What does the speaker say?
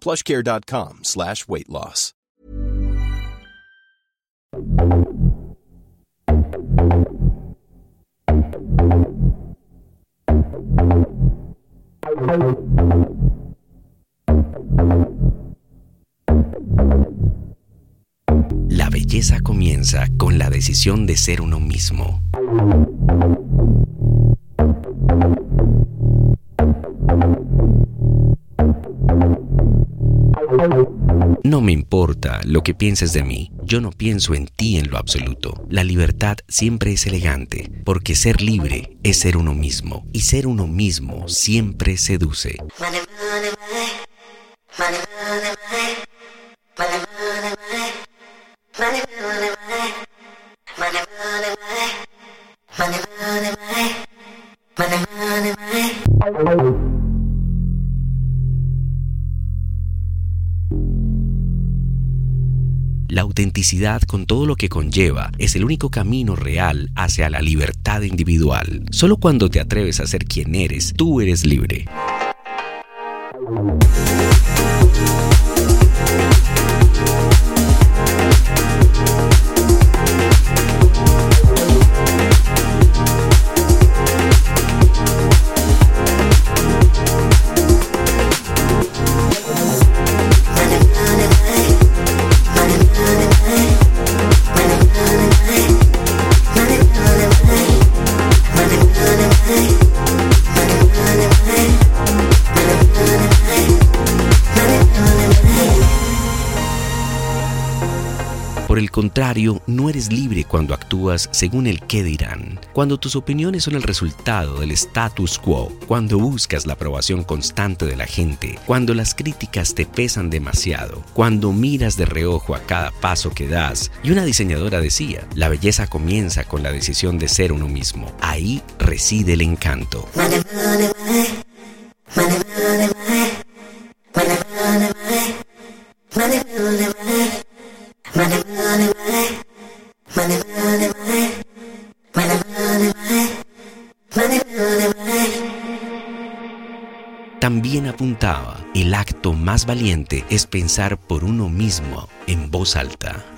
plushcare.com slash weight loss. La belleza comienza con la decisión de ser uno mismo. No me importa lo que pienses de mí, yo no pienso en ti en lo absoluto. La libertad siempre es elegante, porque ser libre es ser uno mismo, y ser uno mismo siempre seduce. Autenticidad con todo lo que conlleva es el único camino real hacia la libertad individual. Solo cuando te atreves a ser quien eres, tú eres libre. Por el contrario, no eres libre cuando actúas según el qué dirán, cuando tus opiniones son el resultado del status quo, cuando buscas la aprobación constante de la gente, cuando las críticas te pesan demasiado, cuando miras de reojo a cada paso que das. Y una diseñadora decía, la belleza comienza con la decisión de ser uno mismo. Ahí reside el encanto. También apuntaba, el acto más valiente es pensar por uno mismo en voz alta.